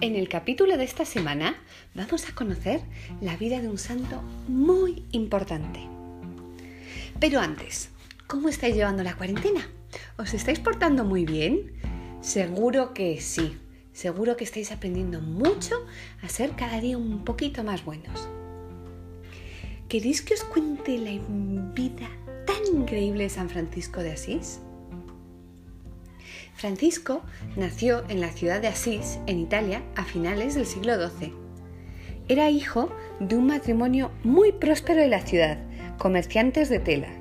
En el capítulo de esta semana vamos a conocer la vida de un santo muy importante. Pero antes, ¿cómo estáis llevando la cuarentena? ¿Os estáis portando muy bien? Seguro que sí. Seguro que estáis aprendiendo mucho a ser cada día un poquito más buenos. ¿Queréis que os cuente la vida tan increíble de San Francisco de Asís? Francisco nació en la ciudad de Asís, en Italia, a finales del siglo XII. Era hijo de un matrimonio muy próspero de la ciudad, comerciantes de telas.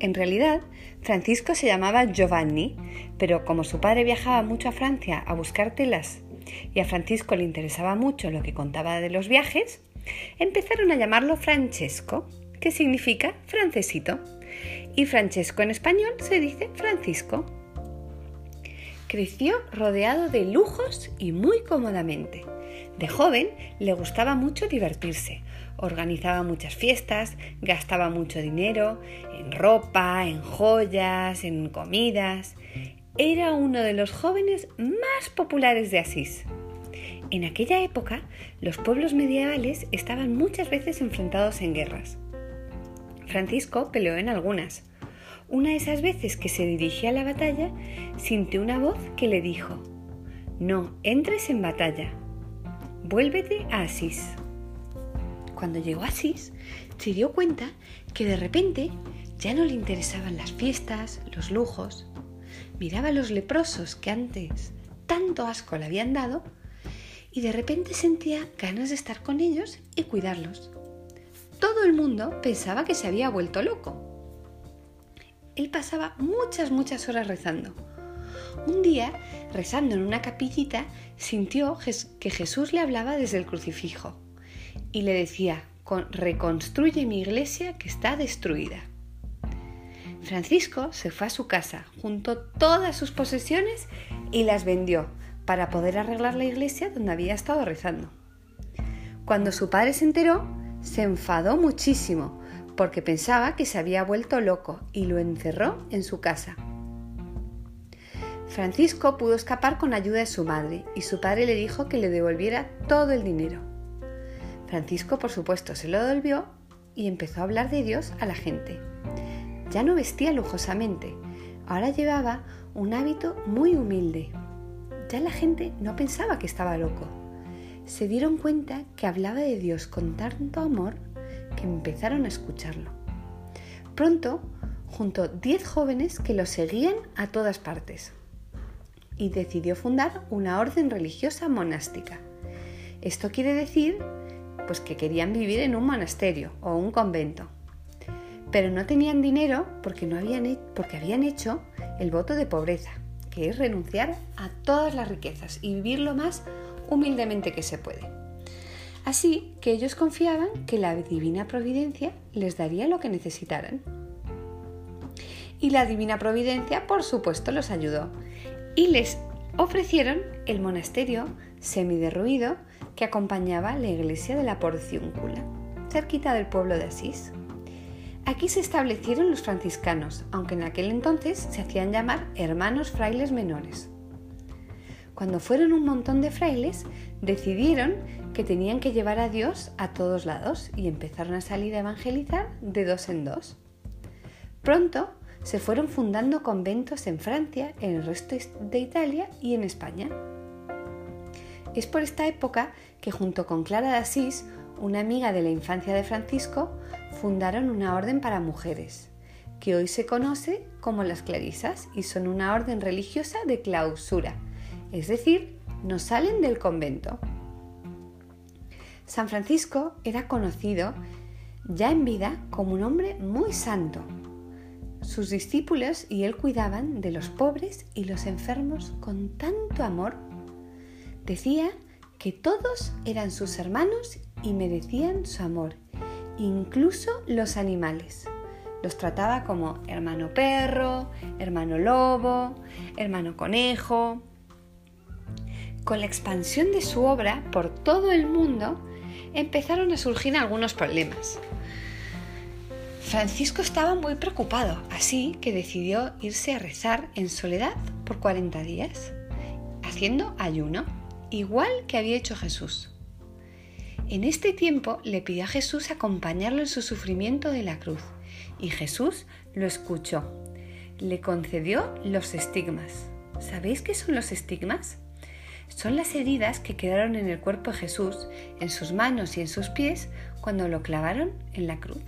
En realidad, Francisco se llamaba Giovanni, pero como su padre viajaba mucho a Francia a buscar telas y a Francisco le interesaba mucho lo que contaba de los viajes, empezaron a llamarlo Francesco, que significa francesito. Y Francesco en español se dice Francisco. Creció rodeado de lujos y muy cómodamente. De joven le gustaba mucho divertirse, organizaba muchas fiestas, gastaba mucho dinero en ropa, en joyas, en comidas. Era uno de los jóvenes más populares de Asís. En aquella época, los pueblos medievales estaban muchas veces enfrentados en guerras. Francisco peleó en algunas, una de esas veces que se dirigía a la batalla, sintió una voz que le dijo, No entres en batalla, vuélvete a Asís. Cuando llegó a Asís, se dio cuenta que de repente ya no le interesaban las fiestas, los lujos. Miraba a los leprosos que antes tanto asco le habían dado y de repente sentía ganas de estar con ellos y cuidarlos. Todo el mundo pensaba que se había vuelto loco él pasaba muchas, muchas horas rezando. Un día, rezando en una capillita, sintió que Jesús le hablaba desde el crucifijo y le decía, reconstruye mi iglesia que está destruida. Francisco se fue a su casa, juntó todas sus posesiones y las vendió para poder arreglar la iglesia donde había estado rezando. Cuando su padre se enteró, se enfadó muchísimo porque pensaba que se había vuelto loco y lo encerró en su casa. Francisco pudo escapar con ayuda de su madre y su padre le dijo que le devolviera todo el dinero. Francisco, por supuesto, se lo devolvió y empezó a hablar de Dios a la gente. Ya no vestía lujosamente, ahora llevaba un hábito muy humilde. Ya la gente no pensaba que estaba loco. Se dieron cuenta que hablaba de Dios con tanto amor que empezaron a escucharlo. Pronto juntó 10 jóvenes que lo seguían a todas partes y decidió fundar una orden religiosa monástica. Esto quiere decir pues que querían vivir en un monasterio o un convento. Pero no tenían dinero porque, no habían, porque habían hecho el voto de pobreza, que es renunciar a todas las riquezas y vivir lo más humildemente que se puede. Así que ellos confiaban que la divina providencia les daría lo que necesitaran. Y la divina providencia, por supuesto, los ayudó y les ofrecieron el monasterio semiderruido que acompañaba la iglesia de la Porciúncula, cerquita del pueblo de Asís. Aquí se establecieron los franciscanos, aunque en aquel entonces se hacían llamar hermanos frailes menores. Cuando fueron un montón de frailes, decidieron que tenían que llevar a Dios a todos lados y empezaron a salir a evangelizar de dos en dos. Pronto se fueron fundando conventos en Francia, en el resto de Italia y en España. Es por esta época que junto con Clara de Asís, una amiga de la infancia de Francisco, fundaron una orden para mujeres, que hoy se conoce como las clarisas y son una orden religiosa de clausura, es decir, no salen del convento. San Francisco era conocido ya en vida como un hombre muy santo. Sus discípulos y él cuidaban de los pobres y los enfermos con tanto amor. Decía que todos eran sus hermanos y merecían su amor, incluso los animales. Los trataba como hermano perro, hermano lobo, hermano conejo. Con la expansión de su obra por todo el mundo, empezaron a surgir algunos problemas. Francisco estaba muy preocupado, así que decidió irse a rezar en soledad por 40 días, haciendo ayuno, igual que había hecho Jesús. En este tiempo le pidió a Jesús acompañarlo en su sufrimiento de la cruz y Jesús lo escuchó. Le concedió los estigmas. ¿Sabéis qué son los estigmas? Son las heridas que quedaron en el cuerpo de Jesús, en sus manos y en sus pies, cuando lo clavaron en la cruz.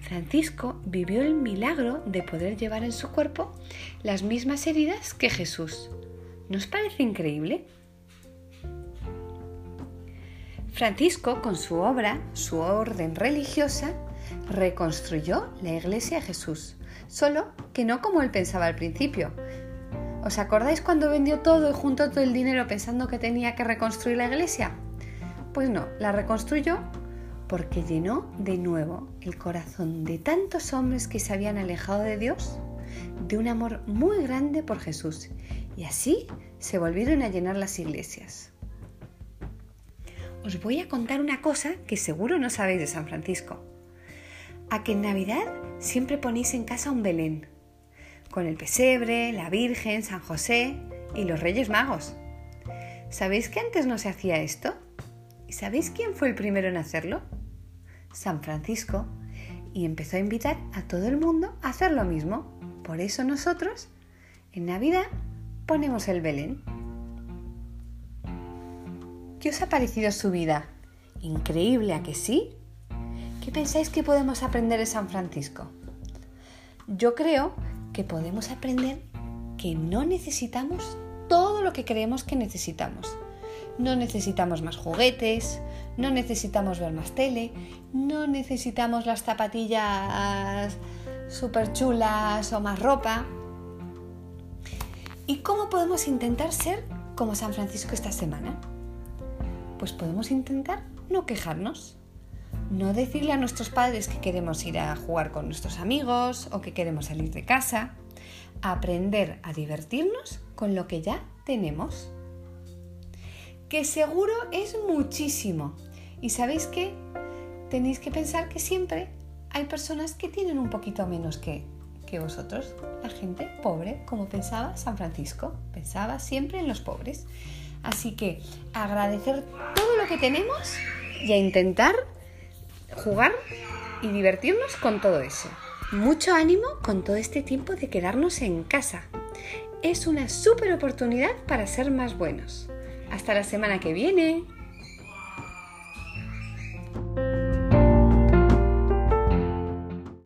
Francisco vivió el milagro de poder llevar en su cuerpo las mismas heridas que Jesús. ¿No os parece increíble? Francisco, con su obra, su orden religiosa, reconstruyó la iglesia de Jesús, solo que no como él pensaba al principio. ¿Os acordáis cuando vendió todo y juntó todo el dinero pensando que tenía que reconstruir la iglesia? Pues no, la reconstruyó porque llenó de nuevo el corazón de tantos hombres que se habían alejado de Dios de un amor muy grande por Jesús y así se volvieron a llenar las iglesias. Os voy a contar una cosa que seguro no sabéis de San Francisco a que en Navidad siempre ponéis en casa un Belén, con el pesebre, la Virgen, San José y los Reyes Magos. ¿Sabéis que antes no se hacía esto? ¿Y sabéis quién fue el primero en hacerlo? San Francisco, y empezó a invitar a todo el mundo a hacer lo mismo. Por eso nosotros, en Navidad, ponemos el Belén. ¿Qué os ha parecido su vida? ¿Increíble a que sí? ¿Qué pensáis que podemos aprender de San Francisco? Yo creo que podemos aprender que no necesitamos todo lo que creemos que necesitamos. No necesitamos más juguetes, no necesitamos ver más tele, no necesitamos las zapatillas súper chulas o más ropa. ¿Y cómo podemos intentar ser como San Francisco esta semana? Pues podemos intentar no quejarnos, no decirle a nuestros padres que queremos ir a jugar con nuestros amigos o que queremos salir de casa. Aprender a divertirnos con lo que ya tenemos. Que seguro es muchísimo. Y sabéis que tenéis que pensar que siempre hay personas que tienen un poquito menos que, que vosotros. La gente pobre, como pensaba San Francisco. Pensaba siempre en los pobres. Así que agradecer todo lo que tenemos y a intentar jugar y divertirnos con todo eso. Mucho ánimo con todo este tiempo de quedarnos en casa. Es una súper oportunidad para ser más buenos. Hasta la semana que viene.